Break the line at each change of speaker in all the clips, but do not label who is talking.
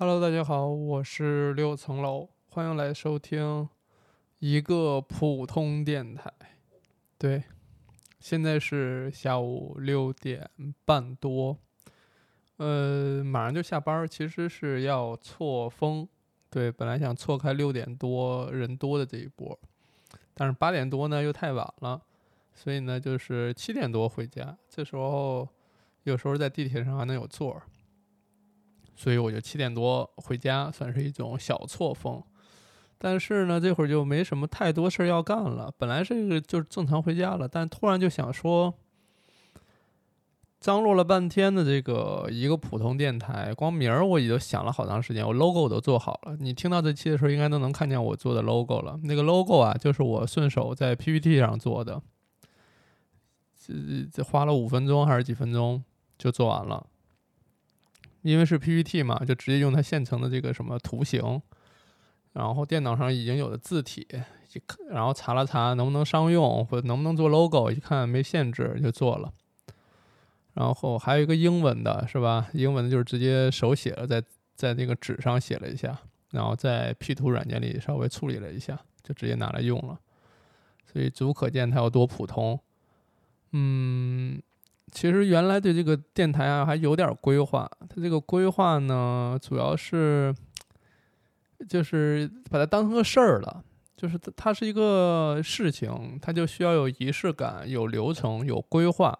Hello，大家好，我是六层楼，欢迎来收听一个普通电台。对，现在是下午六点半多，呃，马上就下班，其实是要错峰。对，本来想错开六点多人多的这一波，但是八点多呢又太晚了，所以呢就是七点多回家。这时候有时候在地铁上还能有座儿。所以我就七点多回家，算是一种小错峰。但是呢，这会儿就没什么太多事儿要干了。本来是就正常回家了，但突然就想说，张罗了半天的这个一个普通电台，光名儿我已经想了好长时间，我 logo 都做好了。你听到这期的时候，应该都能看见我做的 logo 了。那个 logo 啊，就是我顺手在 PPT 上做的，这这花了五分钟还是几分钟就做完了。因为是 PPT 嘛，就直接用它现成的这个什么图形，然后电脑上已经有的字体，一看，然后查了查能不能商用或者能不能做 logo，一看没限制就做了。然后还有一个英文的，是吧？英文的就是直接手写了，在在那个纸上写了一下，然后在 P 图软件里稍微处理了一下，就直接拿来用了。所以足可见它有多普通。嗯。其实原来对这个电台啊还有点规划，它这个规划呢，主要是就是把它当成个事儿了，就是它是一个事情，它就需要有仪式感、有流程、有规划。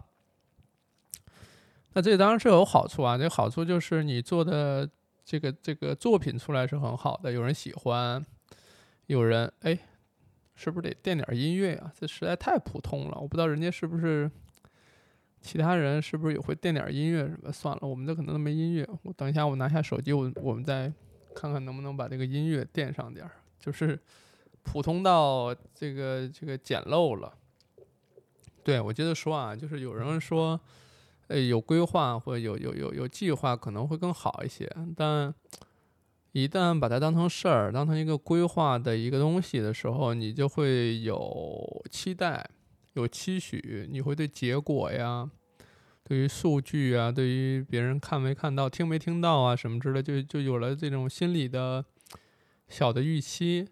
那这当然是有好处啊，这好处就是你做的这个这个作品出来是很好的，有人喜欢，有人哎，是不是得垫点音乐啊？这实在太普通了，我不知道人家是不是。其他人是不是也会垫点音乐什么？算了，我们这可能都没音乐。我等一下，我拿下手机，我我们再看看能不能把这个音乐垫上点儿。就是普通到这个这个简陋了。对我觉得说啊，就是有人说，呃，有规划或有有有有计划可能会更好一些。但一旦把它当成事儿，当成一个规划的一个东西的时候，你就会有期待。有期许，你会对结果呀，对于数据啊，对于别人看没看到、听没听到啊什么之类，就就有了这种心理的小的预期。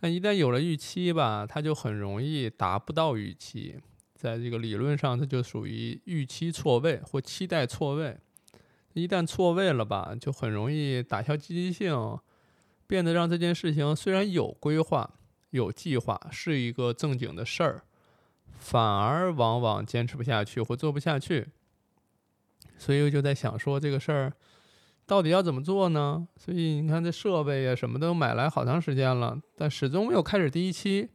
但一旦有了预期吧，它就很容易达不到预期。在这个理论上，它就属于预期错位或期待错位。一旦错位了吧，就很容易打消积极性，变得让这件事情虽然有规划、有计划，是一个正经的事儿。反而往往坚持不下去或做不下去，所以我就在想说这个事儿到底要怎么做呢？所以你看这设备呀什么都买来好长时间了，但始终没有开始第一期。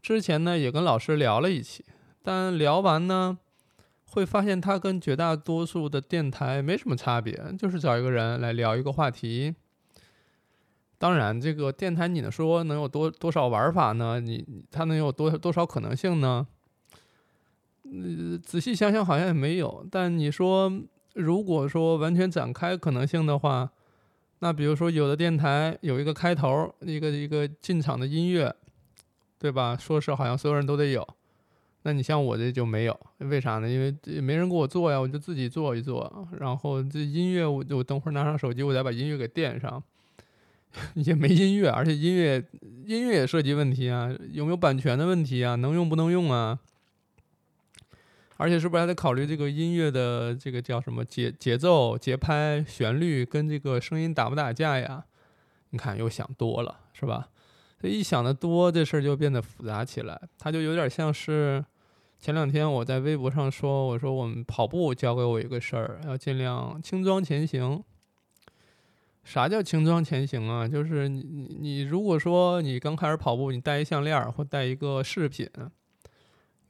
之前呢也跟老师聊了一期，但聊完呢会发现它跟绝大多数的电台没什么差别，就是找一个人来聊一个话题。当然，这个电台你能说能有多多少玩法呢？你它能有多多少可能性呢？呃，仔细想想好像也没有。但你说，如果说完全展开可能性的话，那比如说有的电台有一个开头，一个一个进场的音乐，对吧？说是好像所有人都得有。那你像我这就没有，为啥呢？因为也没人给我做呀，我就自己做一做。然后这音乐，我我等会儿拿上手机，我再把音乐给垫上。也没音乐，而且音乐音乐也涉及问题啊，有没有版权的问题啊？能用不能用啊？而且是不是还得考虑这个音乐的这个叫什么节节奏、节拍、旋律跟这个声音打不打架呀？你看又想多了是吧？这一想的多，这事儿就变得复杂起来。它就有点像是前两天我在微博上说，我说我们跑步教给我一个事儿，要尽量轻装前行。啥叫轻装前行啊？就是你你你如果说你刚开始跑步，你戴一项链或戴一个饰品。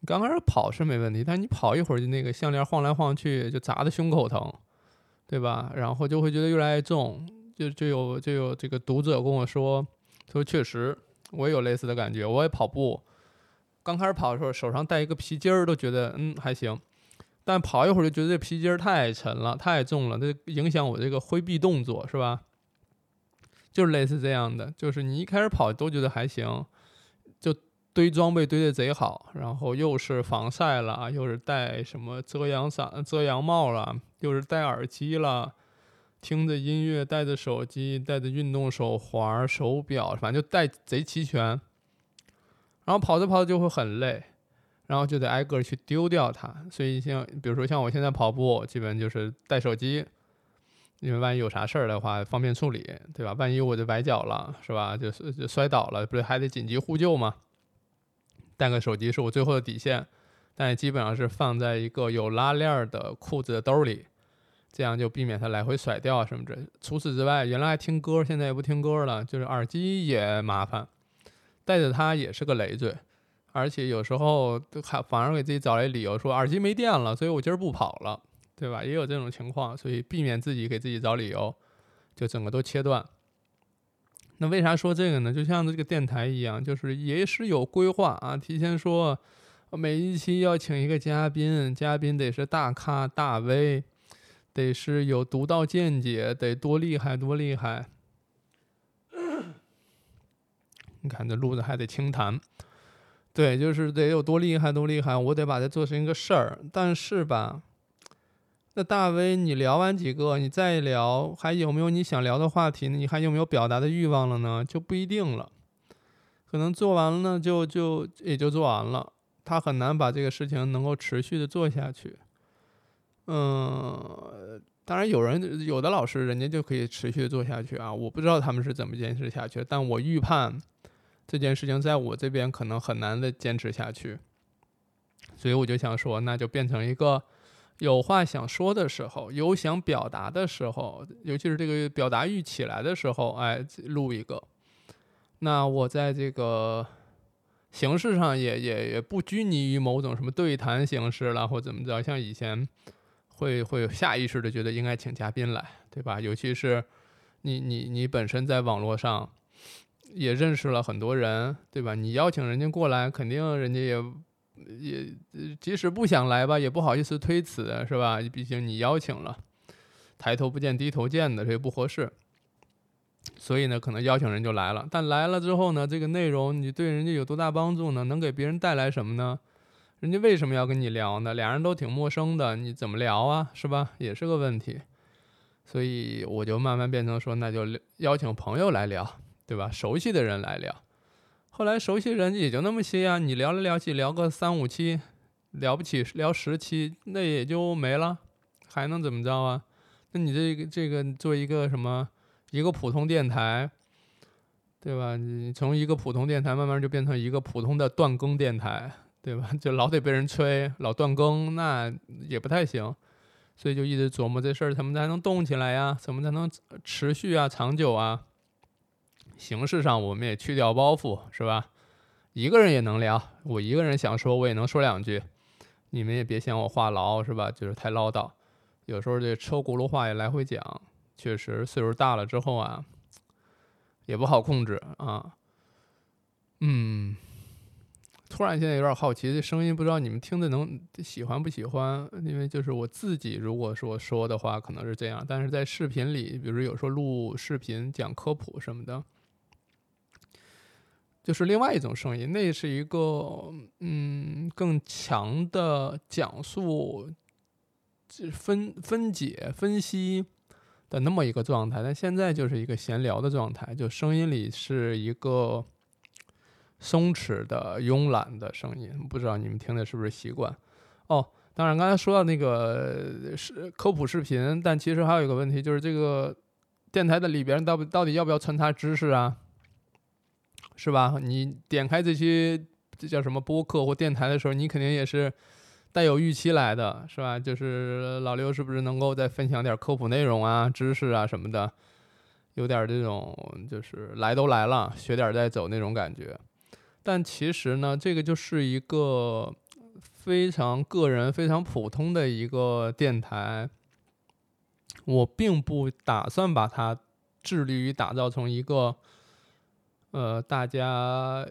刚开始跑是没问题，但你跑一会儿就那个项链晃来晃去，就砸的胸口疼，对吧？然后就会觉得越来越重，就就有就有这个读者跟我说，说确实我也有类似的感觉，我也跑步，刚开始跑的时候手上戴一个皮筋儿都觉得嗯还行，但跑一会儿就觉得这皮筋儿太沉了，太重了，这影响我这个挥臂动作是吧？就是类似这样的，就是你一开始跑都觉得还行。堆装备堆的贼好，然后又是防晒了，又是戴什么遮阳伞、遮阳帽了，又是戴耳机了，听着音乐，带着手机，带着运动手环、手表，反正就带贼齐全。然后跑着跑着就会很累，然后就得挨个去丢掉它。所以像比如说像我现在跑步，基本就是带手机，因为万一有啥事儿的话方便处理，对吧？万一我就崴脚了，是吧？就是就摔倒了，不是还得紧急呼救吗？带个手机是我最后的底线，但也基本上是放在一个有拉链的裤子的兜里。这样就避免它来回甩掉什么的。除此之外，原来爱听歌，现在也不听歌了。就是耳机也麻烦，带着它也是个累赘，而且有时候还反而给自己找来理由说耳机没电了，所以我今儿不跑了，对吧？也有这种情况，所以避免自己给自己找理由，就整个都切断。那为啥说这个呢？就像这个电台一样，就是也是有规划啊，提前说每一期要请一个嘉宾，嘉宾得是大咖大 V。得是有独到见解，得多厉害多厉害！你看这录的还得清谈，对，就是得有多厉害多厉害，我得把它做成一个事儿。但是吧，那大 V 你聊完几个，你再聊，还有没有你想聊的话题呢？你还有没有表达的欲望了呢？就不一定了。可能做完了呢，就就也就做完了，他很难把这个事情能够持续的做下去。嗯，当然有人有的老师人家就可以持续做下去啊，我不知道他们是怎么坚持下去，但我预判这件事情在我这边可能很难的坚持下去，所以我就想说，那就变成一个有话想说的时候，有想表达的时候，尤其是这个表达欲起来的时候，哎，录一个。那我在这个形式上也也也不拘泥于某种什么对谈形式了，或怎么着，像以前。会会下意识的觉得应该请嘉宾来，对吧？尤其是你你你本身在网络上也认识了很多人，对吧？你邀请人家过来，肯定人家也也即使不想来吧，也不好意思推辞，是吧？毕竟你邀请了，抬头不见低头见的，这也不合适。所以呢，可能邀请人就来了，但来了之后呢，这个内容你对人家有多大帮助呢？能给别人带来什么呢？人家为什么要跟你聊呢？俩人都挺陌生的，你怎么聊啊？是吧？也是个问题。所以我就慢慢变成说，那就邀请朋友来聊，对吧？熟悉的人来聊。后来熟悉人也就那么些呀，你聊来聊去，聊个三五期，了不起聊十期，那也就没了，还能怎么着啊？那你这个这个做一个什么一个普通电台，对吧？你从一个普通电台慢慢就变成一个普通的断更电台。对吧？就老得被人催，老断更，那也不太行，所以就一直琢磨这事儿，怎么才能动起来呀？怎么才能持续啊、长久啊？形式上我们也去掉包袱，是吧？一个人也能聊，我一个人想说，我也能说两句，你们也别嫌我话痨，是吧？就是太唠叨，有时候这车轱辘话也来回讲，确实岁数大了之后啊，也不好控制啊，嗯。突然现在有点好奇，这声音不知道你们听的能喜欢不喜欢？因为就是我自己如果说说的话，可能是这样，但是在视频里，比如有时候录视频讲科普什么的，就是另外一种声音，那是一个嗯更强的讲述、分分解、分析的那么一个状态。但现在就是一个闲聊的状态，就声音里是一个。松弛的、慵懒的声音，不知道你们听的是不是习惯？哦，当然，刚才说到那个是科普视频，但其实还有一个问题，就是这个电台的里边到到底要不要穿插知识啊？是吧？你点开这些这叫什么播客或电台的时候，你肯定也是带有预期来的，是吧？就是老刘是不是能够再分享点科普内容啊、知识啊什么的？有点这种就是来都来了，学点再走那种感觉。但其实呢，这个就是一个非常个人、非常普通的一个电台。我并不打算把它致力于打造成一个，呃，大家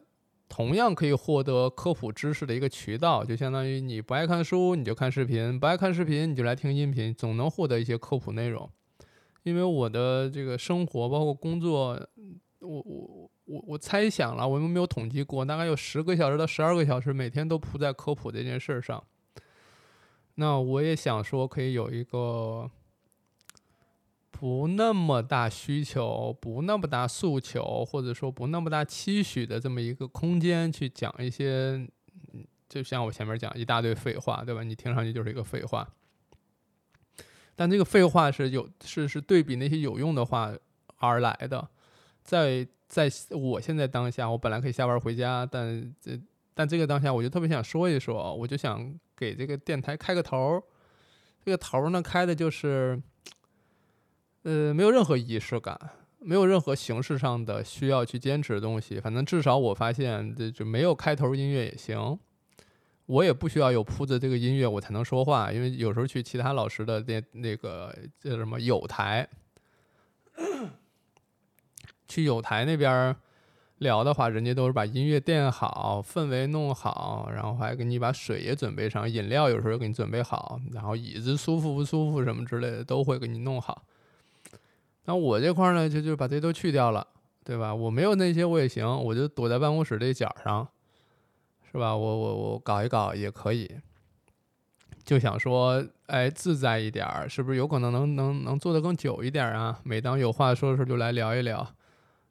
同样可以获得科普知识的一个渠道。就相当于你不爱看书，你就看视频；不爱看视频，你就来听音频，总能获得一些科普内容。因为我的这个生活，包括工作，我我。我我猜想了，我们没有统计过，大概有十个小时到十二个小时，每天都扑在科普这件事上。那我也想说，可以有一个不那么大需求、不那么大诉求，或者说不那么大期许的这么一个空间去讲一些，就像我前面讲一大堆废话，对吧？你听上去就是一个废话，但这个废话是有是是对比那些有用的话而来的。在在我现在当下，我本来可以下班回家，但这但这个当下，我就特别想说一说，我就想给这个电台开个头。这个头呢，开的就是。呃，没有任何仪式感，没有任何形式上的需要去坚持的东西。反正至少我发现，这就没有开头音乐也行。我也不需要有铺子这个音乐我才能说话，因为有时候去其他老师的那那个叫什么有台，去有台那边聊的话，人家都是把音乐垫好，氛围弄好，然后还给你把水也准备上，饮料有时候给你准备好，然后椅子舒服不舒服什么之类的都会给你弄好。那我这块呢，就就把这都去掉了，对吧？我没有那些我也行，我就躲在办公室这角上，是吧？我我我搞一搞也可以，就想说，哎，自在一点儿，是不是有可能能能能做得更久一点啊？每当有话说的时候就来聊一聊，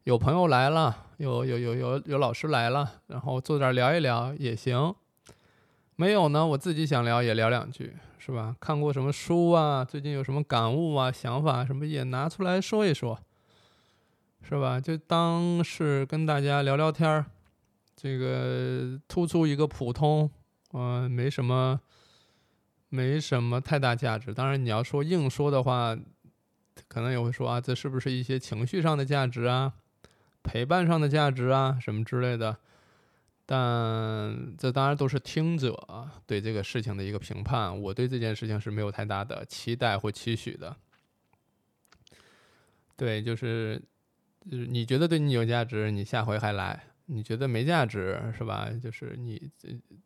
有朋友来了，有有有有有老师来了，然后坐这儿聊一聊也行。没有呢，我自己想聊也聊两句。是吧？看过什么书啊？最近有什么感悟啊、想法什么也拿出来说一说，是吧？就当是跟大家聊聊天儿，这个突出一个普通，嗯，没什么，没什么太大价值。当然，你要说硬说的话，可能也会说啊，这是不是一些情绪上的价值啊、陪伴上的价值啊什么之类的？但这当然都是听者对这个事情的一个评判，我对这件事情是没有太大的期待或期许的。对，就是就是你觉得对你有价值，你下回还来；你觉得没价值，是吧？就是你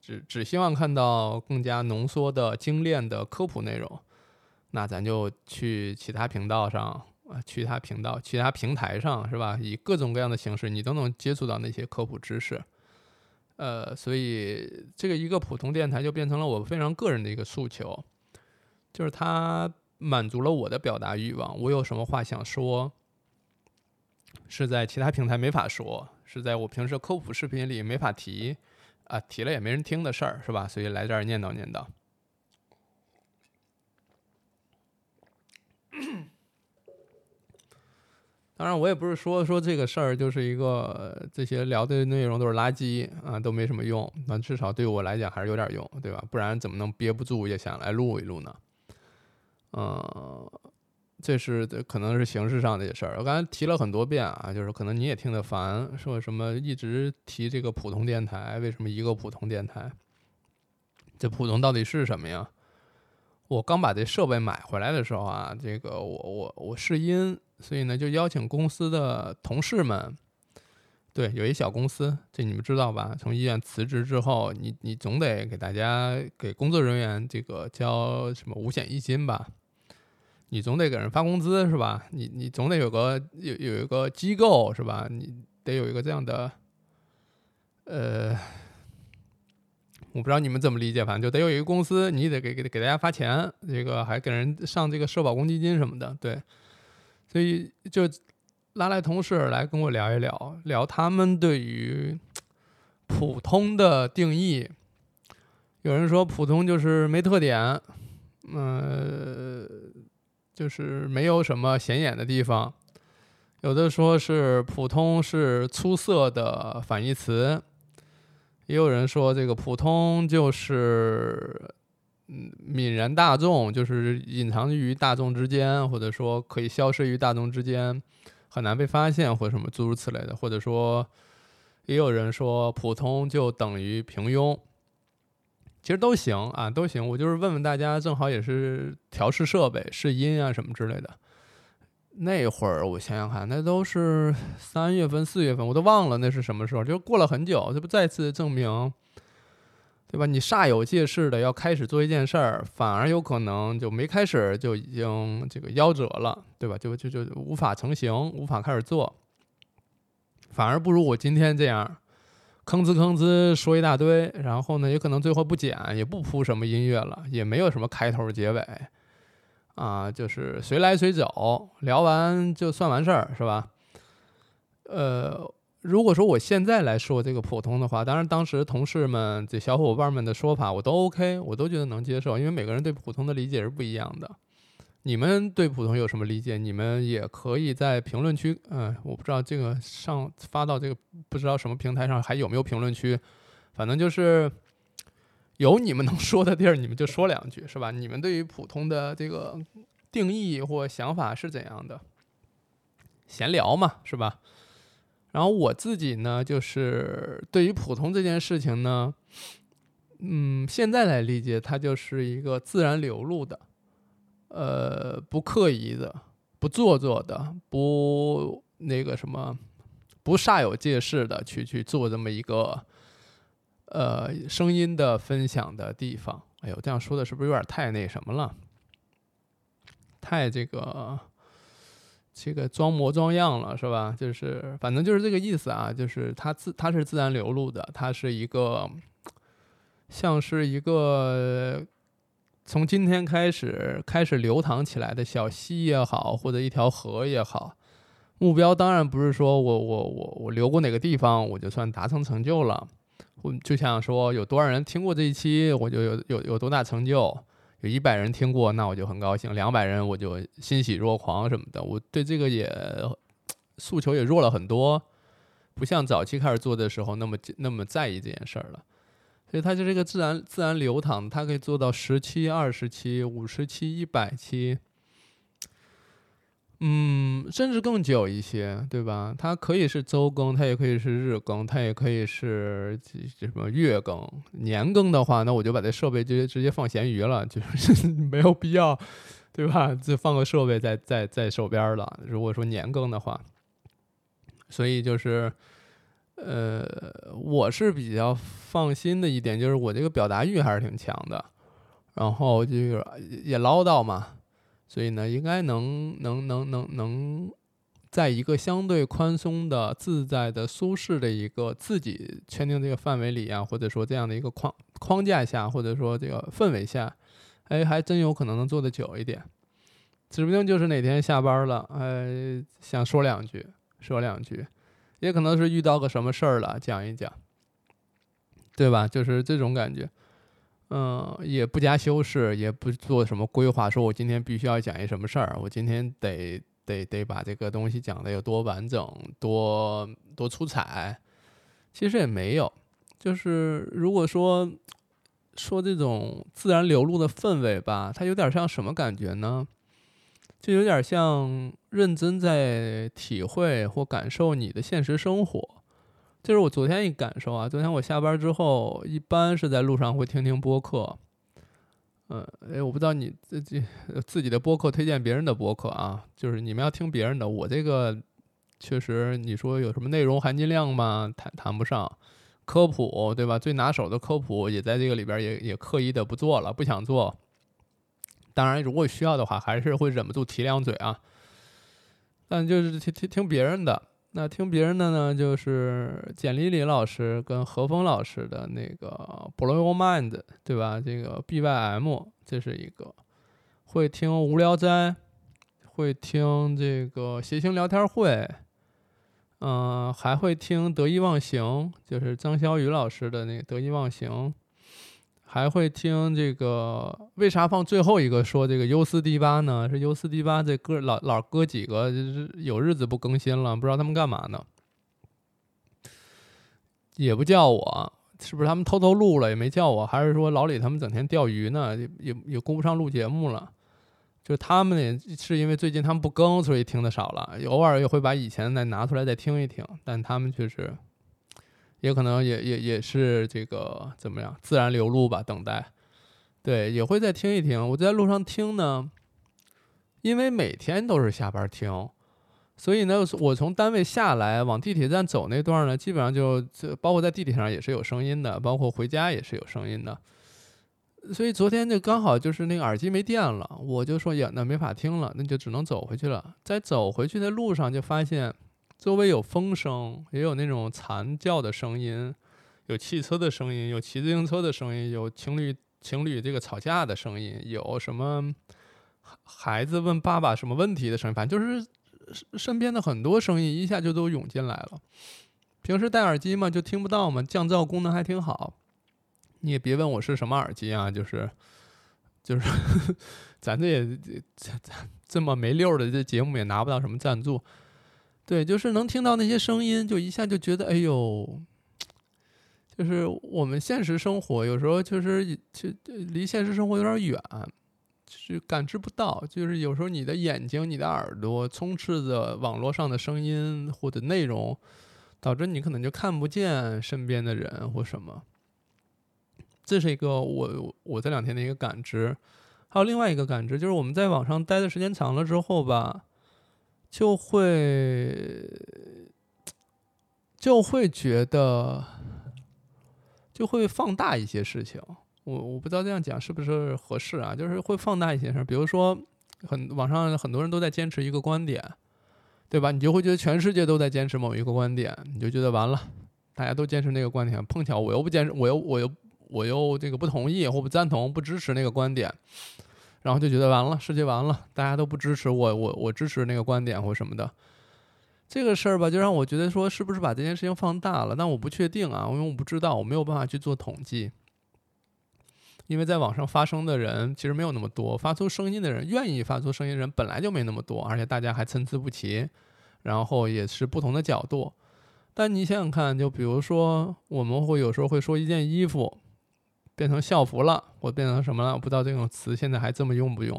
只只希望看到更加浓缩的、精炼的科普内容，那咱就去其他频道上啊，其他频道、其他平台上，是吧？以各种各样的形式，你都能接触到那些科普知识。呃，所以这个一个普通电台就变成了我非常个人的一个诉求，就是它满足了我的表达欲望。我有什么话想说，是在其他平台没法说，是在我平时科普视频里没法提，啊，提了也没人听的事儿，是吧？所以来这儿念叨念叨。当然，我也不是说说这个事儿就是一个这些聊的内容都是垃圾啊，都没什么用。那至少对我来讲还是有点用，对吧？不然怎么能憋不住也想来录一录呢？嗯，这是可能是形式上的事儿。我刚才提了很多遍啊，就是可能你也听得烦，说什么一直提这个普通电台，为什么一个普通电台？这普通到底是什么呀？我刚把这设备买回来的时候啊，这个我我我试音。所以呢，就邀请公司的同事们，对，有一小公司，这你们知道吧？从医院辞职之后，你你总得给大家给工作人员这个交什么五险一金吧？你总得给人发工资是吧？你你总得有个有有一个机构是吧？你得有一个这样的，呃，我不知道你们怎么理解，反正就得有一个公司，你得给给给大家发钱，这个还给人上这个社保公积金什么的，对。所以就拉来同事来跟我聊一聊，聊他们对于普通的定义。有人说普通就是没特点，嗯，就是没有什么显眼的地方。有的说是普通是出色的反义词，也有人说这个普通就是。嗯，泯然大众就是隐藏于大众之间，或者说可以消失于大众之间，很难被发现，或者什么诸如此类的。或者说，也有人说普通就等于平庸，其实都行啊，都行。我就是问问大家，正好也是调试设备、试音啊什么之类的。那会儿我想想看，那都是三月份、四月份，我都忘了那是什么时候，就过了很久，这不再次证明。对吧？你煞有介事的要开始做一件事儿，反而有可能就没开始就已经这个夭折了，对吧？就就就无法成型，无法开始做，反而不如我今天这样，吭哧吭哧说一大堆，然后呢，也可能最后不剪，也不铺什么音乐了，也没有什么开头结尾，啊，就是随来随走，聊完就算完事儿，是吧？呃，如果说我现在来说这个普通的话，当然当时同事们、这小伙伴们的说法我都 OK，我都觉得能接受，因为每个人对普通的理解是不一样的。你们对普通有什么理解？你们也可以在评论区，嗯，我不知道这个上发到这个不知道什么平台上还有没有评论区，反正就是有你们能说的地儿，你们就说两句，是吧？你们对于普通的这个定义或想法是怎样的？闲聊嘛，是吧？然后我自己呢，就是对于普通这件事情呢，嗯，现在来理解，它就是一个自然流露的。呃，不刻意的，不做作的，不那个什么，不煞有介事的去去做这么一个呃声音的分享的地方。哎呦，这样说的是不是有点太那什么了？太这个这个装模装样了，是吧？就是反正就是这个意思啊，就是它自它是自然流露的，它是一个像是一个。从今天开始，开始流淌起来的小溪也好，或者一条河也好，目标当然不是说我我我我流过哪个地方，我就算达成成就了。我就想说，有多少人听过这一期，我就有有有多大成就。一百人听过，那我就很高兴；两百人，我就欣喜若狂什么的。我对这个也诉求也弱了很多，不像早期开始做的时候那么那么在意这件事儿了。所以它就是一个自然自然流淌，它可以做到十七、二十期、五十期、一百期，嗯，甚至更久一些，对吧？它可以是周更，它也可以是日更，它也可以是这什么月更、年更的话，那我就把这设备直接直接放闲鱼了，就是 没有必要，对吧？就放个设备在在在手边了。如果说年更的话，所以就是。呃，我是比较放心的一点，就是我这个表达欲还是挺强的，然后就是也唠叨嘛，所以呢，应该能能能能能，在一个相对宽松的、自在的、舒适的一个自己圈定这个范围里啊，或者说这样的一个框框架下，或者说这个氛围下，哎，还真有可能能做得久一点，指不定就是哪天下班了，哎，想说两句，说两句。也可能是遇到个什么事儿了，讲一讲，对吧？就是这种感觉，嗯，也不加修饰，也不做什么规划，说我今天必须要讲一什么事儿，我今天得得得把这个东西讲的有多完整、多多出彩。其实也没有，就是如果说说这种自然流露的氛围吧，它有点像什么感觉呢？就有点像认真在体会或感受你的现实生活，这是我昨天一感受啊。昨天我下班之后，一般是在路上会听听播客。嗯，哎，我不知道你自己自己的播客推荐别人的播客啊，就是你们要听别人的。我这个确实，你说有什么内容含金量吗？谈谈不上，科普对吧？最拿手的科普也在这个里边，也也刻意的不做了，不想做。当然，如果需要的话，还是会忍不住提两嘴啊。但就是听听听别人的，那听别人的呢，就是简丽丽老师跟何峰老师的那个《Blow Your Mind》，对吧？这个 BYM 这是一个，会听无聊斋，会听这个谐星聊天会，嗯，还会听得意忘形，就是张小雨老师的那个得意忘形。还会听这个？为啥放最后一个说这个优斯迪巴呢？是优斯迪巴这哥老老哥几个就是有日子不更新了，不知道他们干嘛呢？也不叫我，是不是他们偷偷录了也没叫我？还是说老李他们整天钓鱼呢？也也顾不上录节目了？就他们也是因为最近他们不更，所以听的少了。偶尔也会把以前再拿出来再听一听，但他们确实。也可能也也也是这个怎么样自然流露吧，等待，对，也会再听一听。我在路上听呢，因为每天都是下班听，所以呢，我从单位下来往地铁站走那段呢，基本上就就包括在地铁上也是有声音的，包括回家也是有声音的。所以昨天就刚好就是那个耳机没电了，我就说呀，那没法听了，那就只能走回去了。在走回去的路上就发现。周围有风声，也有那种惨叫的声音，有汽车的声音，有骑自行车的声音，有情侣情侣这个吵架的声音，有什么孩子问爸爸什么问题的声音，反正就是身边的很多声音一下就都涌进来了。平时戴耳机嘛，就听不到嘛，降噪功能还挺好。你也别问我是什么耳机啊，就是就是 咱这也这这么没溜的这节目也拿不到什么赞助。对，就是能听到那些声音，就一下就觉得哎呦，就是我们现实生活有时候就是就离现实生活有点远。就是感知不到，就是有时候你的眼睛、你的耳朵充斥着网络上的声音或者内容，导致你可能就看不见身边的人或什么。这是一个我我这两天的一个感知。还有另外一个感知，就是我们在网上待的时间长了之后吧，就会就会觉得就会放大一些事情。我我不知道这样讲是不是合适啊？就是会放大一些事儿，比如说，很网上很多人都在坚持一个观点，对吧？你就会觉得全世界都在坚持某一个观点，你就觉得完了，大家都坚持那个观点，碰巧我又不坚持，我又我又我又这个不同意或不赞同、不支持那个观点，然后就觉得完了，世界完了，大家都不支持我，我我支持那个观点或什么的，这个事儿吧，就让我觉得说是不是把这件事情放大了？但我不确定啊，因为我不知道，我没有办法去做统计。因为在网上发声的人其实没有那么多，发出声音的人，愿意发出声音人本来就没那么多，而且大家还参差不齐，然后也是不同的角度。但你想想看，就比如说我们会有时候会说一件衣服变成校服了，或变成什么了，我不知道这种词现在还这么用不用，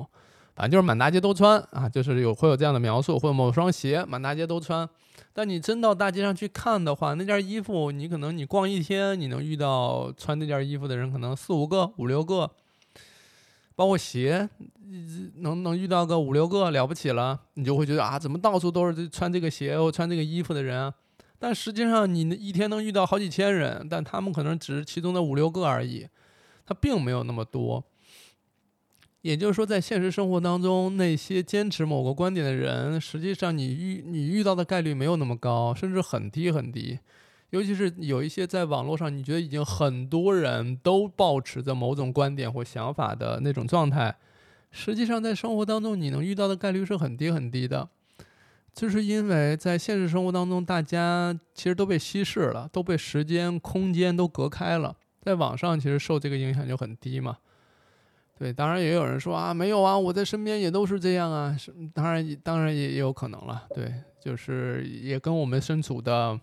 反正就是满大街都穿啊，就是有会有这样的描述，或者某双鞋满大街都穿。但你真到大街上去看的话，那件衣服你可能你逛一天，你能遇到穿那件衣服的人可能四五个、五六个，包括鞋，能能遇到个五六个了不起了，你就会觉得啊，怎么到处都是穿这个鞋或穿这个衣服的人？但实际上你一天能遇到好几千人，但他们可能只是其中的五六个而已，他并没有那么多。也就是说，在现实生活当中，那些坚持某个观点的人，实际上你遇你遇到的概率没有那么高，甚至很低很低。尤其是有一些在网络上，你觉得已经很多人都保持着某种观点或想法的那种状态，实际上在生活当中你能遇到的概率是很低很低的。就是因为在现实生活当中，大家其实都被稀释了，都被时间、空间都隔开了，在网上其实受这个影响就很低嘛。对，当然也有人说啊，没有啊，我在身边也都是这样啊，是当然，当然也也有可能了。对，就是也跟我们身处的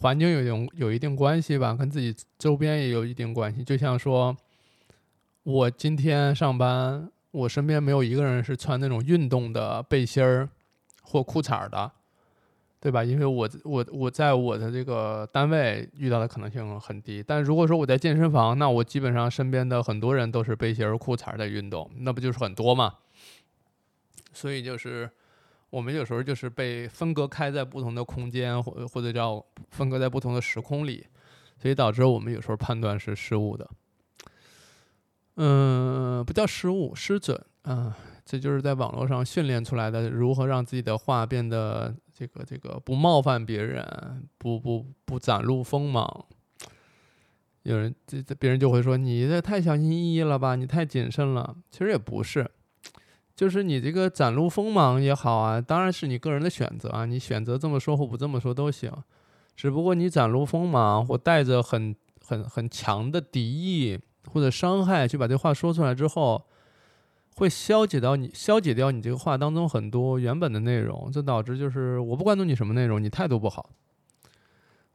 环境有有有一定关系吧，跟自己周边也有一定关系。就像说，我今天上班，我身边没有一个人是穿那种运动的背心儿或裤衩的。对吧？因为我我我在我的这个单位遇到的可能性很低，但如果说我在健身房，那我基本上身边的很多人都是背心儿、裤衩在运动，那不就是很多嘛？所以就是我们有时候就是被分隔开在不同的空间，或或者叫分隔在不同的时空里，所以导致我们有时候判断是失误的。嗯，不叫失误，失准啊，这就是在网络上训练出来的，如何让自己的话变得。这个这个不冒犯别人，不不不展露锋芒。有人这这别人就会说你这太小心翼翼了吧，你太谨慎了。其实也不是，就是你这个展露锋芒也好啊，当然是你个人的选择啊，你选择这么说或不这么说都行。只不过你展露锋芒或带着很很很强的敌意或者伤害去把这话说出来之后。会消解到你消解掉你这个话当中很多原本的内容，这导致就是我不关注你什么内容，你态度不好，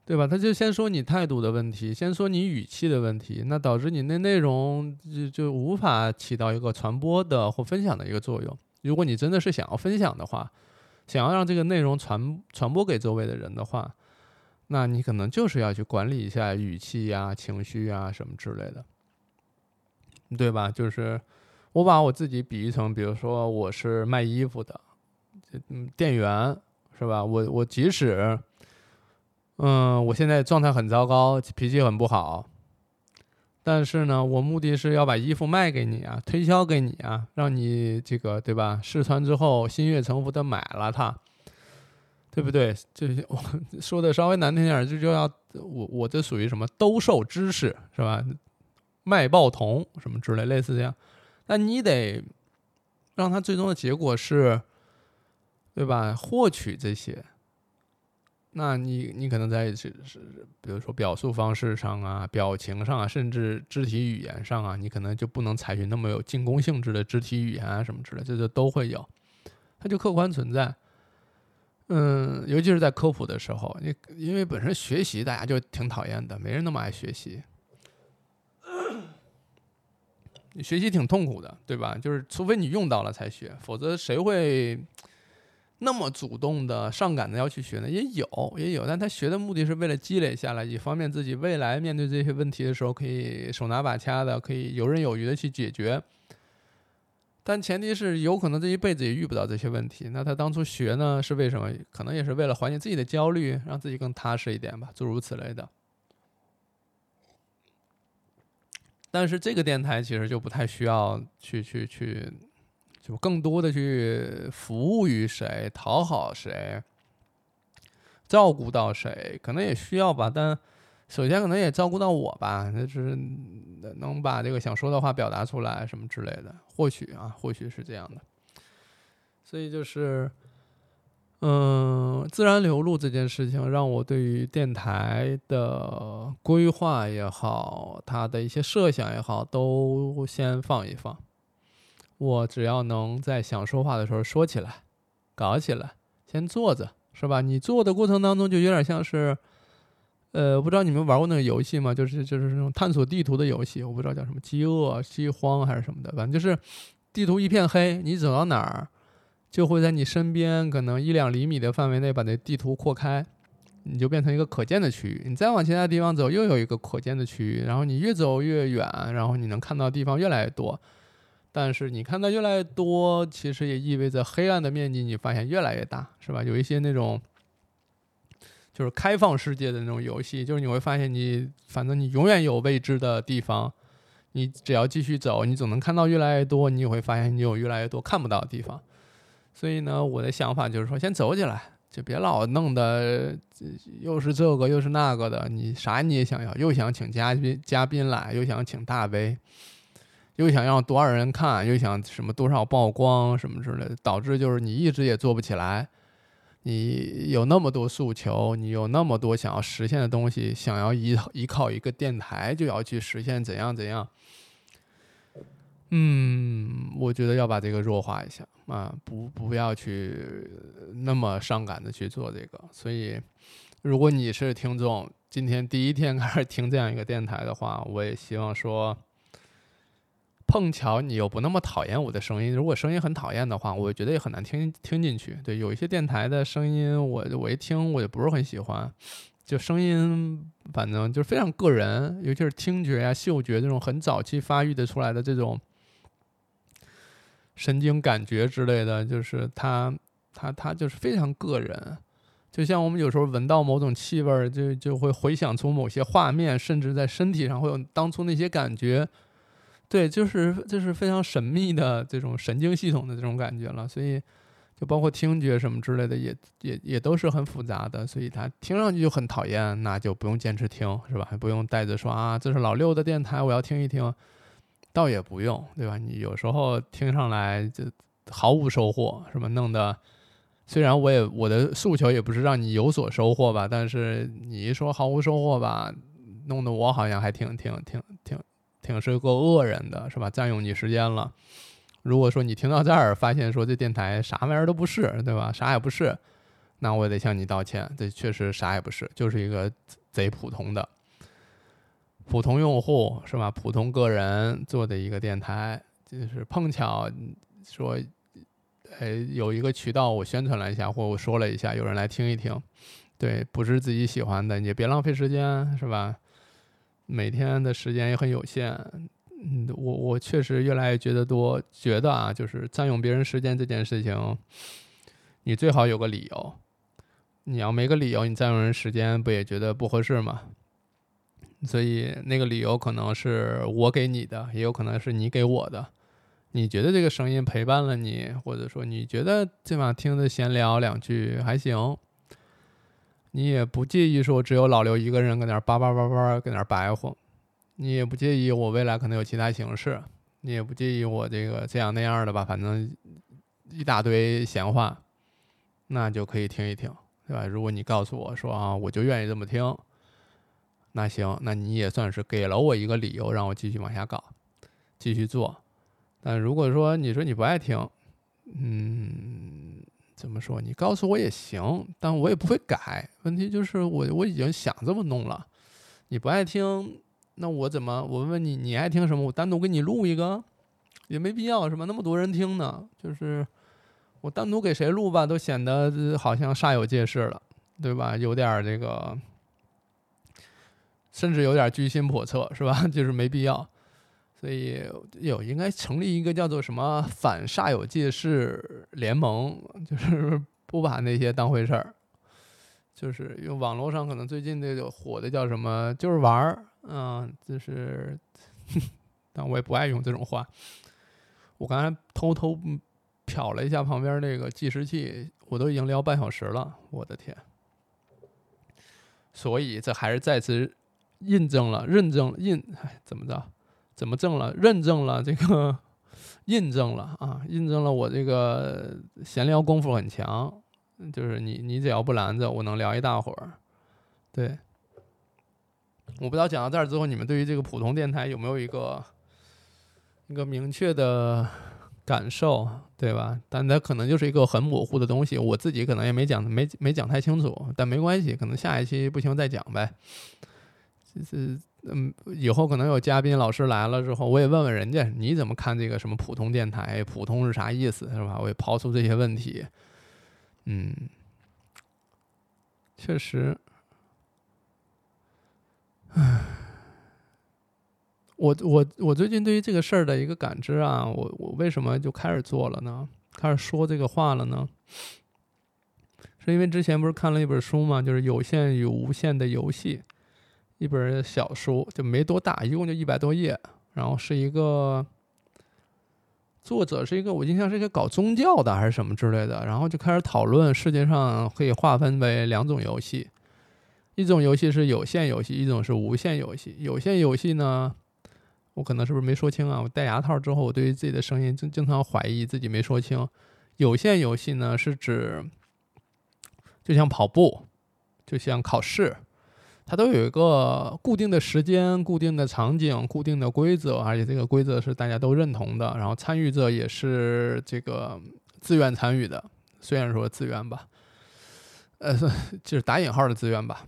对吧？他就先说你态度的问题，先说你语气的问题，那导致你那内容就就无法起到一个传播的或分享的一个作用。如果你真的是想要分享的话，想要让这个内容传传播给周围的人的话，那你可能就是要去管理一下语气呀、情绪呀什么之类的，对吧？就是。我把我自己比喻成，比如说我是卖衣服的，嗯，店员是吧？我我即使，嗯，我现在状态很糟糕，脾气很不好，但是呢，我目的是要把衣服卖给你啊，推销给你啊，让你这个对吧？试穿之后心悦诚服的买了它，对不对？就是我说的稍微难听点，就就要我我这属于什么兜售知识是吧？卖报童什么之类，类似这样。那你得，让它最终的结果是，对吧？获取这些，那你你可能在是是，比如说表述方式上啊、表情上啊，甚至肢体语言上啊，你可能就不能采取那么有进攻性质的肢体语言啊什么之类，这就都会有，它就客观存在。嗯，尤其是在科普的时候，你因为本身学习大家就挺讨厌的，没人那么爱学习。学习挺痛苦的，对吧？就是除非你用到了才学，否则谁会那么主动的、上赶的要去学呢？也有，也有，但他学的目的是为了积累下来，以方便自己未来面对这些问题的时候可以手拿把掐的，可以游刃有余的去解决。但前提是有可能这一辈子也遇不到这些问题。那他当初学呢，是为什么？可能也是为了缓解自己的焦虑，让自己更踏实一点吧，诸如此类的。但是这个电台其实就不太需要去去去，就更多的去服务于谁，讨好谁，照顾到谁，可能也需要吧。但首先可能也照顾到我吧，就是能把这个想说的话表达出来什么之类的，或许啊，或许是这样的。所以就是，嗯，自然流露这件事情让我对于电台的规划也好，它的一些设想也好，都先放一放。我只要能在想说话的时候说起来，搞起来，先做着，是吧？你做的过程当中就有点像是。呃，不知道你们玩过那个游戏吗？就是就是那种探索地图的游戏，我不知道叫什么饥饿、饥荒还是什么的，反正就是地图一片黑，你走到哪儿，就会在你身边可能一两厘米的范围内把那地图扩开，你就变成一个可见的区域。你再往其他地方走，又有一个可见的区域，然后你越走越远，然后你能看到地方越来越多。但是你看到越来越多，其实也意味着黑暗的面积你发现越来越大，是吧？有一些那种。就是开放世界的那种游戏，就是你会发现你反正你永远有未知的地方，你只要继续走，你总能看到越来越多，你也会发现你有越来越多看不到的地方。所以呢，我的想法就是说，先走起来，就别老弄的又是这个又是那个的，你啥你也想要，又想请嘉宾嘉宾来，又想请大 V，又想让多少人看，又想什么多少曝光什么之类的，导致就是你一直也做不起来。你有那么多诉求，你有那么多想要实现的东西，想要依依靠一个电台就要去实现怎样怎样？嗯，我觉得要把这个弱化一下啊，不不要去那么伤感的去做这个。所以，如果你是听众，今天第一天 开始听这样一个电台的话，我也希望说。碰巧你又不那么讨厌我的声音，如果声音很讨厌的话，我觉得也很难听听进去。对，有一些电台的声音，我我一听我就不是很喜欢，就声音反正就非常个人，尤其是听觉呀、嗅觉这种很早期发育的出来的这种神经感觉之类的，就是它它它就是非常个人。就像我们有时候闻到某种气味，就就会回想出某些画面，甚至在身体上会有当初那些感觉。对，就是就是非常神秘的这种神经系统的这种感觉了，所以就包括听觉什么之类的，也也也都是很复杂的，所以它听上去就很讨厌，那就不用坚持听，是吧？还不用带着说啊，这是老六的电台，我要听一听，倒也不用，对吧？你有时候听上来就毫无收获，是吧？弄得虽然我也我的诉求也不是让你有所收获吧，但是你一说毫无收获吧，弄得我好像还挺挺挺挺。挺是个恶人的，是吧？占用你时间了。如果说你听到这儿，发现说这电台啥玩意儿都不是，对吧？啥也不是，那我得向你道歉。这确实啥也不是，就是一个贼普通的普通用户，是吧？普通个人做的一个电台，就是碰巧说，哎，有一个渠道我宣传了一下，或我说了一下，有人来听一听。对，不是自己喜欢的，你也别浪费时间，是吧？每天的时间也很有限，嗯，我我确实越来越觉得多，觉得啊，就是占用别人时间这件事情，你最好有个理由。你要没个理由，你占用人时间不也觉得不合适吗？所以那个理由可能是我给你的，也有可能是你给我的。你觉得这个声音陪伴了你，或者说你觉得这把听着闲聊两句还行。你也不介意说只有老刘一个人搁那叭叭叭叭搁那白活，你也不介意我未来可能有其他形式，你也不介意我这个这样那样的吧，反正一大堆闲话，那就可以听一听，对吧？如果你告诉我说啊，我就愿意这么听，那行，那你也算是给了我一个理由，让我继续往下搞，继续做。但如果说你说你不爱听，嗯，怎么说？你告诉我也行，但我也不会改。问题就是我我已经想这么弄了，你不爱听。那我怎么？我问问你，你爱听什么？我单独给你录一个，也没必要，是吧？那么多人听呢，就是我单独给谁录吧，都显得好像煞有介事了，对吧？有点这个，甚至有点居心叵测，是吧？就是没必要，所以有应该成立一个叫做什么反煞有介事联盟，就是不把那些当回事儿，就是用网络上可能最近这个火的叫什么，就是玩儿。嗯，就是，但我也不爱用这种话。我刚才偷偷瞟了一下旁边那个计时器，我都已经聊半小时了，我的天！所以这还是再次印证了、认证、印怎么着？怎么证了？认证了这个，印证了啊！印证了我这个闲聊功夫很强，就是你你只要不拦着，我能聊一大会儿，对。我不知道讲到这儿之后，你们对于这个普通电台有没有一个一个明确的感受，对吧？但它可能就是一个很模糊的东西，我自己可能也没讲没没讲太清楚，但没关系，可能下一期不行再讲呗。就是嗯，以后可能有嘉宾老师来了之后，我也问问人家你怎么看这个什么普通电台，普通是啥意思，是吧？我也抛出这些问题。嗯，确实。唉，我我我最近对于这个事儿的一个感知啊，我我为什么就开始做了呢？开始说这个话了呢？是因为之前不是看了一本书嘛，就是《有限与无限的游戏》，一本小书，就没多大，一共就一百多页，然后是一个作者是一个我印象是一个搞宗教的还是什么之类的，然后就开始讨论世界上可以划分为两种游戏。一种游戏是有限游戏，一种是无限游戏。有限游戏呢，我可能是不是没说清啊？我戴牙套之后，我对于自己的声音经经常怀疑自己没说清。有限游戏呢，是指就像跑步，就像考试，它都有一个固定的时间、固定的场景、固定的规则，而且这个规则是大家都认同的，然后参与者也是这个自愿参与的，虽然说自愿吧，呃，就是打引号的自愿吧。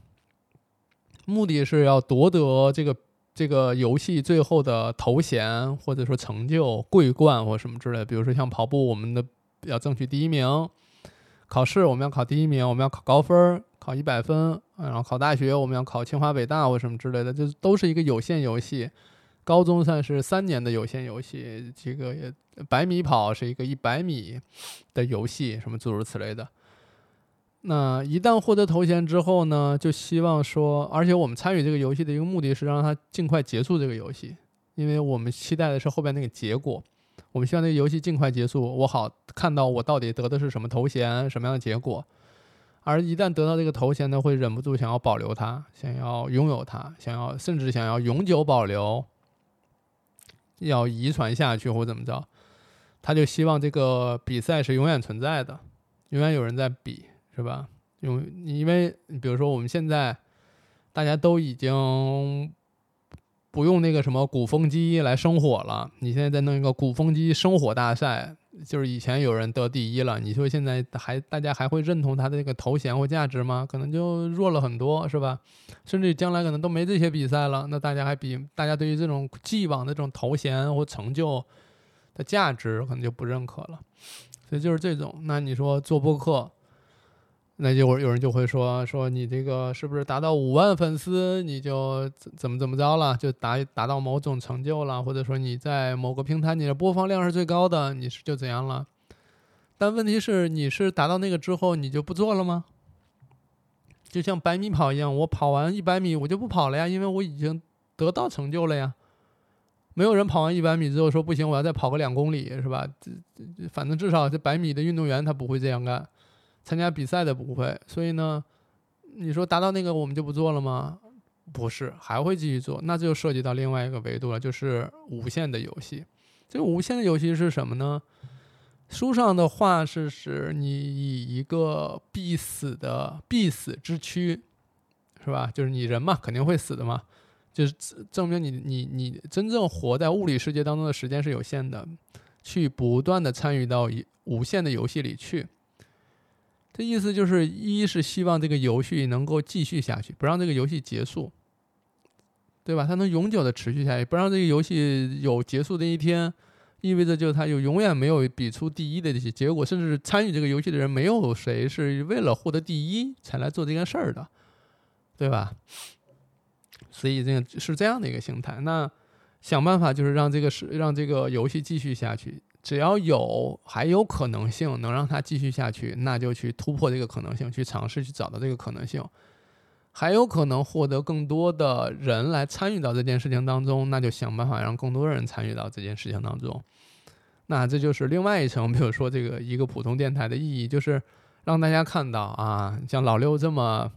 目的是要夺得这个这个游戏最后的头衔，或者说成就、桂冠或什么之类。比如说像跑步，我们的要争取第一名；考试我们要考第一名，我们要考高分，考一百分；然后考大学我们要考清华北大或什么之类的，就都是一个有限游戏。高中算是三年的有限游戏，这个百米跑是一个一百米的游戏，什么诸如此类的。那一旦获得头衔之后呢，就希望说，而且我们参与这个游戏的一个目的是让它尽快结束这个游戏，因为我们期待的是后边那个结果，我们希望这个游戏尽快结束，我好看到我到底得的是什么头衔，什么样的结果。而一旦得到这个头衔呢，会忍不住想要保留它，想要拥有它，想要甚至想要永久保留，要遗传下去或怎么着，他就希望这个比赛是永远存在的，永远有人在比。是吧？因因为比如说我们现在大家都已经不用那个什么鼓风机来生火了，你现在再弄一个鼓风机生火大赛，就是以前有人得第一了，你说现在还大家还会认同他的这个头衔或价值吗？可能就弱了很多，是吧？甚至将来可能都没这些比赛了，那大家还比大家对于这种既往的这种头衔或成就的价值可能就不认可了，所以就是这种。那你说做播客？那就有人就会说说你这个是不是达到五万粉丝你就怎怎么怎么着了，就达达到某种成就了，或者说你在某个平台你的播放量是最高的，你是就怎样了？但问题是你是达到那个之后你就不做了吗？就像百米跑一样，我跑完一百米我就不跑了呀，因为我已经得到成就了呀。没有人跑完一百米之后说不行，我要再跑个两公里，是吧？这这反正至少这百米的运动员他不会这样干。参加比赛的不会，所以呢，你说达到那个我们就不做了吗？不是，还会继续做。那就涉及到另外一个维度了，就是无限的游戏。这个无限的游戏是什么呢？书上的话是使你以一个必死的必死之躯，是吧？就是你人嘛，肯定会死的嘛。就是证明你你你真正活在物理世界当中的时间是有限的，去不断的参与到一无限的游戏里去。这意思就是，一是希望这个游戏能够继续下去，不让这个游戏结束，对吧？它能永久的持续下去，不让这个游戏有结束的一天，意味着就是它有永远没有比出第一的这些结果，甚至参与这个游戏的人没有谁是为了获得第一才来做这件事儿的，对吧？所以这个是这样的一个心态，那想办法就是让这个是让这个游戏继续下去，只要有还有可能性能让它继续下去，那就去突破这个可能性，去尝试去找到这个可能性，还有可能获得更多的人来参与到这件事情当中，那就想办法让更多人参与到这件事情当中。那这就是另外一层，比如说这个一个普通电台的意义，就是让大家看到啊，像老六这么。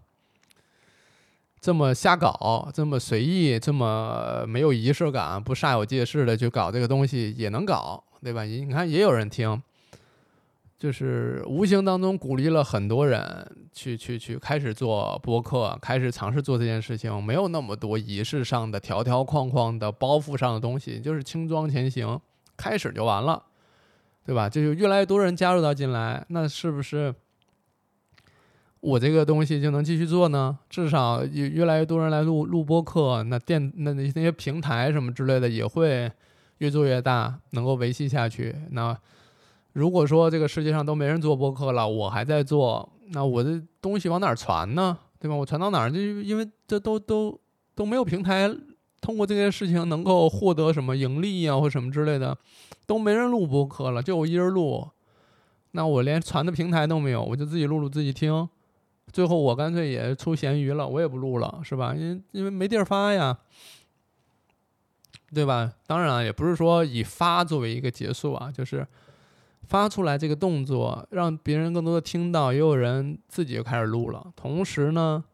这么瞎搞，这么随意，这么没有仪式感，不煞有介事的就搞这个东西也能搞，对吧？你看也有人听，就是无形当中鼓励了很多人去去去开始做播客，开始尝试做这件事情，没有那么多仪式上的条条框框的包袱上的东西，就是轻装前行，开始就完了，对吧？就有越来越多人加入到进来，那是不是？我这个东西就能继续做呢？至少越越来越多人来录录播课，那电那那些平台什么之类的也会越做越大，能够维系下去。那如果说这个世界上都没人做播客了，我还在做，那我的东西往哪儿传呢？对吧？我传到哪儿？就因为这都都都没有平台，通过这件事情能够获得什么盈利啊或什么之类的，都没人录播客了，就我一人录，那我连传的平台都没有，我就自己录录自己听。最后我干脆也出咸鱼了，我也不录了，是吧？因为因为没地儿发呀，对吧？当然也不是说以发作为一个结束啊，就是发出来这个动作，让别人更多的听到，也有人自己就开始录了。同时呢，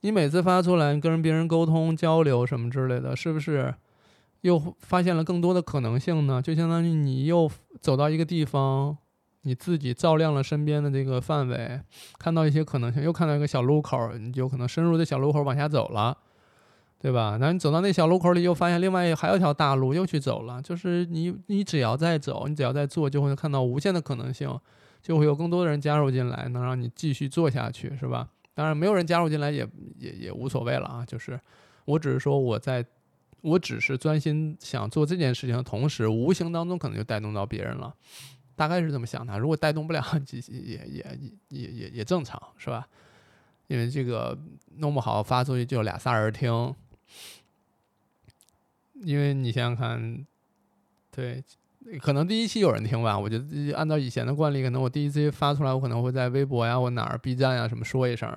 你每次发出来跟别人沟通交流什么之类的，是不是又发现了更多的可能性呢？就相当于你又走到一个地方。你自己照亮了身边的这个范围，看到一些可能性，又看到一个小路口，你就可能深入这小路口往下走了，对吧？那你走到那小路口里，又发现另外还有一条大路，又去走了。就是你，你只要在走，你只要在做，就会看到无限的可能性，就会有更多的人加入进来，能让你继续做下去，是吧？当然，没有人加入进来也也也无所谓了啊。就是我只是说我在，我只是专心想做这件事情的同时，无形当中可能就带动到别人了。大概是这么想的，如果带动不了，也也也也也也正常，是吧？因为这个弄不好发出去就俩仨人听，因为你想想看，对，可能第一期有人听吧。我觉得按照以前的惯例，可能我第一次发出来，我可能会在微博呀、或哪儿、B 站呀什么说一声，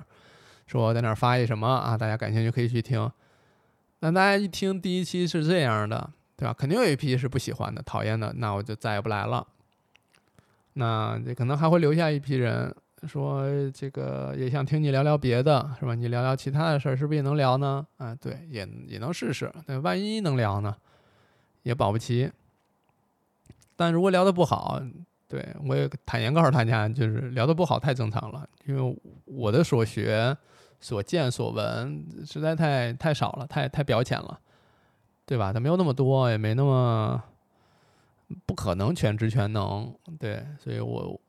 说我在哪儿发一什么啊，大家感兴趣可以去听。那大家一听第一期是这样的，对吧？肯定有一批是不喜欢的、讨厌的，那我就再也不来了。那这可能还会留下一批人，说这个也想听你聊聊别的，是吧？你聊聊其他的事儿，是不是也能聊呢？啊，对，也也能试试。对，万一能聊呢，也保不齐。但如果聊的不好，对我也坦言告诉大家，就是聊的不好太正常了，因为我的所学、所见所闻实在太太少了，太太表浅了，对吧？它没有那么多，也没那么。不可能全知全能，对，所以我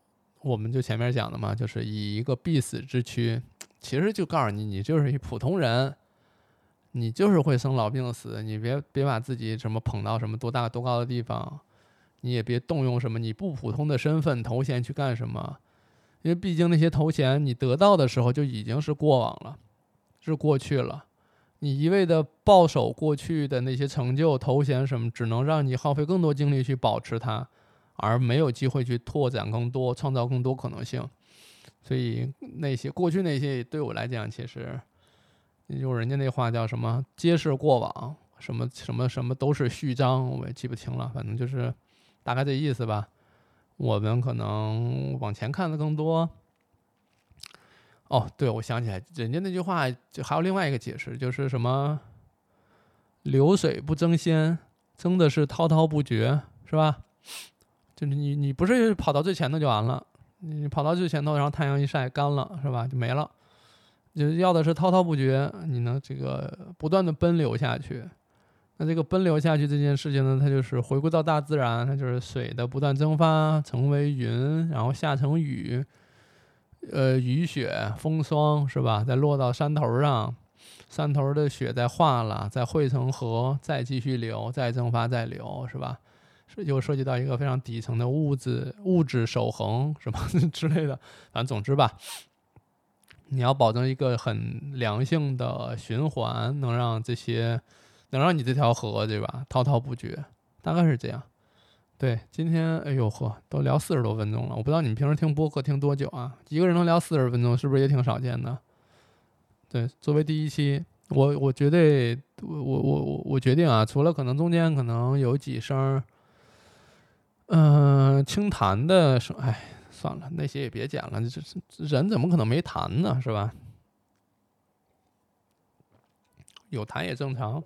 我们就前面讲的嘛，就是以一个必死之躯，其实就告诉你，你就是一普通人，你就是会生老病死，你别别把自己什么捧到什么多大多高的地方，你也别动用什么你不普通的身份头衔去干什么，因为毕竟那些头衔你得到的时候就已经是过往了，是过去了。你一味的抱守过去的那些成就、头衔什么，只能让你耗费更多精力去保持它，而没有机会去拓展更多、创造更多可能性。所以那些过去那些对我来讲，其实用人家那话叫什么“皆是过往”，什么什么什么都是序章，我也记不清了。反正就是大概这意思吧。我们可能往前看的更多。哦，对，我想起来，人家那句话就还有另外一个解释，就是什么“流水不争先，争的是滔滔不绝”，是吧？就是你你不是跑到最前头就完了，你跑到最前头，然后太阳一晒干了，是吧？就没了。就要的是滔滔不绝，你能这个不断的奔流下去。那这个奔流下去这件事情呢，它就是回归到大自然，它就是水的不断蒸发，成为云，然后下成雨，呃，雨雪风霜是吧？再落到山头上，山头的雪再化了，再汇成河，再继续流，再蒸发再流，是吧？是又涉及到一个非常底层的物质物质守恒什么 之类的，反正总之吧。你要保证一个很良性的循环，能让这些，能让你这条河，对吧？滔滔不绝，大概是这样。对，今天，哎呦呵，都聊四十多分钟了。我不知道你们平时听播客听多久啊？一个人能聊四十分钟，是不是也挺少见的？对，作为第一期，我我绝对，我我我我决定啊，除了可能中间可能有几声，嗯，轻弹的声，哎。算了，那些也别剪了。这这人怎么可能没痰呢？是吧？有痰也正常。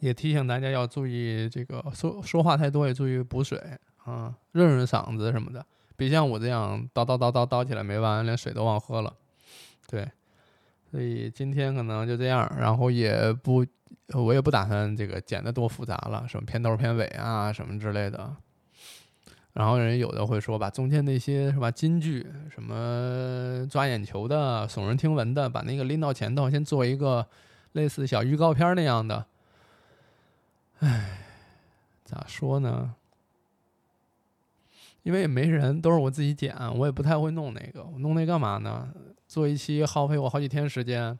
也提醒大家要注意这个说说话太多，也注意补水啊，润润嗓子什么的。别像我这样叨叨叨叨叨起来没完，连水都忘喝了。对，所以今天可能就这样，然后也不，我也不打算这个剪的多复杂了，什么片头片尾啊，什么之类的。然后人有的会说，把中间那些是吧金句，什么抓眼球的、耸人听闻的，把那个拎到前头，先做一个类似小预告片那样的。唉，咋说呢？因为也没人，都是我自己剪，我也不太会弄那个。我弄那干嘛呢？做一期耗费我好几天时间，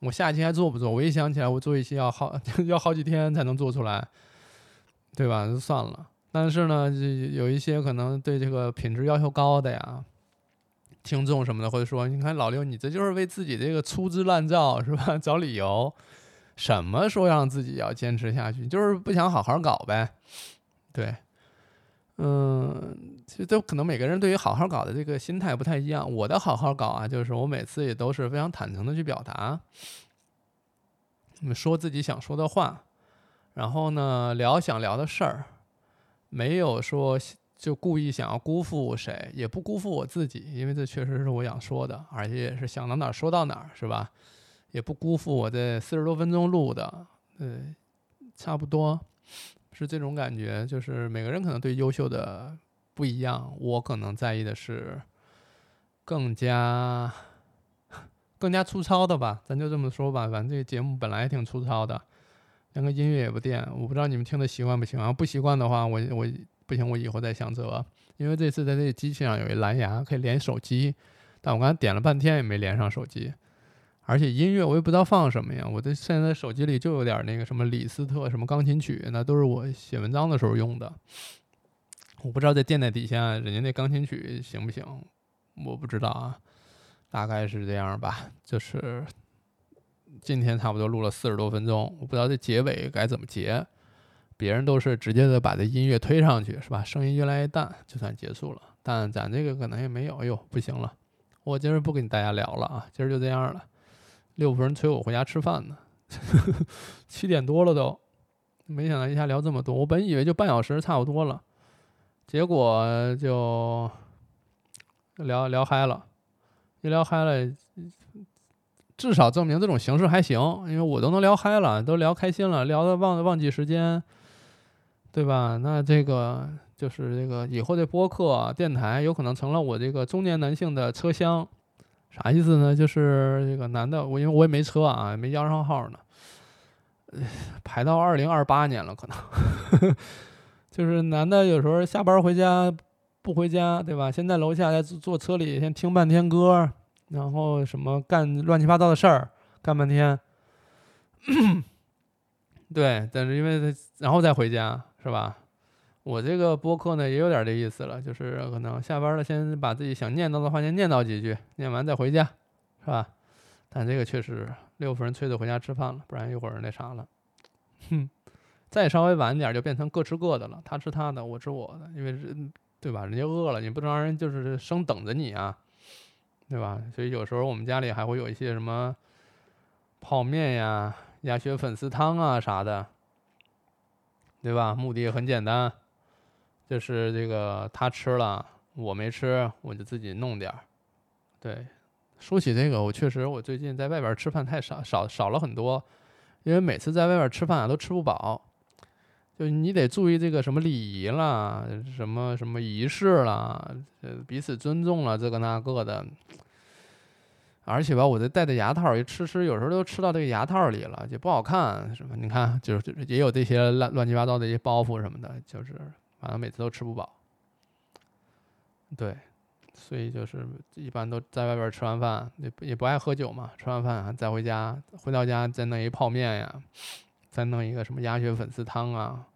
我下一期还做不做？我一想起来，我做一期要好 要好几天才能做出来，对吧？就算了。但是呢，就有一些可能对这个品质要求高的呀，听众什么的会说：“你看老刘，你这就是为自己这个粗制滥造是吧？找理由，什么说让自己要坚持下去，就是不想好好搞呗。”对，嗯，其实都可能每个人对于好好搞的这个心态不太一样。我的好好搞啊，就是我每次也都是非常坦诚的去表达，说自己想说的话，然后呢聊想聊的事儿。没有说就故意想要辜负谁，也不辜负我自己，因为这确实是我想说的，而且也是想到哪儿说到哪儿，是吧？也不辜负我这四十多分钟录的，对，差不多是这种感觉。就是每个人可能对优秀的不一样，我可能在意的是更加 更加粗糙的吧，咱就这么说吧。反正这个节目本来也挺粗糙的。连个音乐也不垫，我不知道你们听的习惯不习惯。不习惯的话，我我不行，我以后再想辙。因为这次在这个机器上有一蓝牙可以连手机，但我刚才点了半天也没连上手机。而且音乐我也不知道放什么呀，我的现在手机里就有点那个什么李斯特什么钢琴曲，那都是我写文章的时候用的。我不知道在电台底下人家那钢琴曲行不行，我不知道啊，大概是这样吧，就是。今天差不多录了四十多分钟，我不知道这结尾该怎么结。别人都是直接的把这音乐推上去，是吧？声音越来越淡，就算结束了。但咱这个可能也没有。哎呦，不行了，我今儿不跟大家聊了啊，今儿就这样了。六夫人催我回家吃饭呢，七点多了都，没想到一下聊这么多。我本以为就半小时差不多了，结果就聊聊嗨了，一聊嗨了。至少证明这种形式还行，因为我都能聊嗨了，都聊开心了，聊的忘忘记时间，对吧？那这个就是这个以后的播客电台有可能成了我这个中年男性的车厢，啥意思呢？就是这个男的，我因为我也没车啊，没摇上号呢，排到二零二八年了，可能 就是男的有时候下班回家不回家，对吧？先在楼下在坐车里先听半天歌。然后什么干乱七八糟的事儿，干半天，对，但是因为然后再回家是吧？我这个播客呢也有点这意思了，就是可能下班了先把自己想念叨的话先念叨几句，念完再回家，是吧？但这个确实六夫人催着回家吃饭了，不然一会儿那啥了，哼，再稍微晚点就变成各吃各的了，他吃他的，我吃我的，因为人对吧？人家饿了，你不能让人就是生等着你啊。对吧？所以有时候我们家里还会有一些什么泡面呀、鸭血粉丝汤啊啥的，对吧？目的也很简单，就是这个他吃了，我没吃，我就自己弄点儿。对，说起这个，我确实我最近在外边吃饭太少少少了很多，因为每次在外边吃饭啊都吃不饱，就你得注意这个什么礼仪啦，什么什么仪式啦，呃彼此尊重了这个那个的。而且吧，我这戴的牙套一吃吃，有时候都吃到这个牙套里了，就不好看，是吧？你看，就是也有这些乱乱七八糟的一些包袱什么的，就是反正每次都吃不饱。对，所以就是一般都在外边吃完饭，也也不爱喝酒嘛，吃完饭再回家，回到家再弄一泡面呀，再弄一个什么鸭血粉丝汤啊，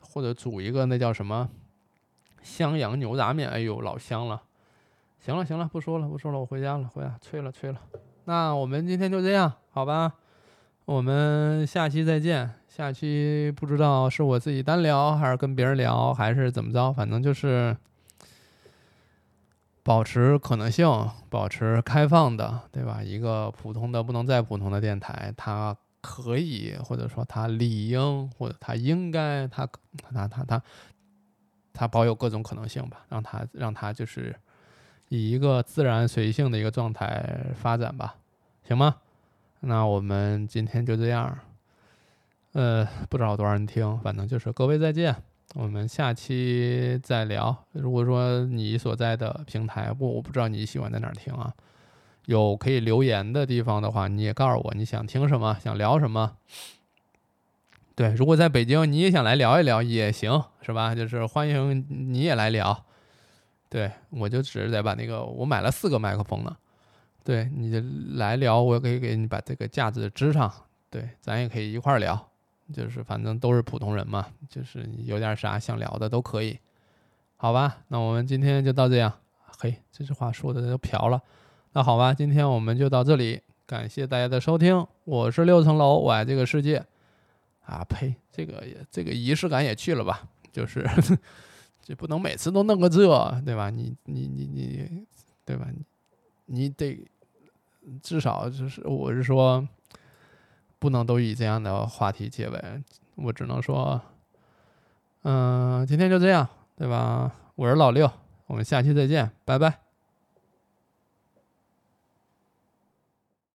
或者煮一个那叫什么襄阳牛杂面，哎呦，老香了。行了行了，不说了不说了，我回家了，回家催了催了。那我们今天就这样，好吧？我们下期再见。下期不知道是我自己单聊，还是跟别人聊，还是怎么着，反正就是保持可能性，保持开放的，对吧？一个普通的不能再普通的电台，它可以，或者说它理应，或者它应该，它它它它它保有各种可能性吧，让它让它就是。以一个自然随性的一个状态发展吧，行吗？那我们今天就这样。呃，不知道多少人听，反正就是各位再见，我们下期再聊。如果说你所在的平台，不，我不知道你喜欢在哪儿听啊，有可以留言的地方的话，你也告诉我你想听什么，想聊什么。对，如果在北京你也想来聊一聊也行，是吧？就是欢迎你也来聊。对，我就只是得把那个，我买了四个麦克风呢。对，你就来聊，我可以给你把这个架子支上。对，咱也可以一块儿聊，就是反正都是普通人嘛，就是有点啥想聊的都可以，好吧？那我们今天就到这样。嘿，这句话说的都瓢了。那好吧，今天我们就到这里，感谢大家的收听。我是六层楼，我爱这个世界。啊呸，这个也这个仪式感也去了吧，就是。这不能每次都弄个这，对吧？你你你你，对吧？你得至少就是，我是说，不能都以这样的话题结尾。我只能说，嗯，今天就这样，对吧？我是老六，我们下期再见，拜拜。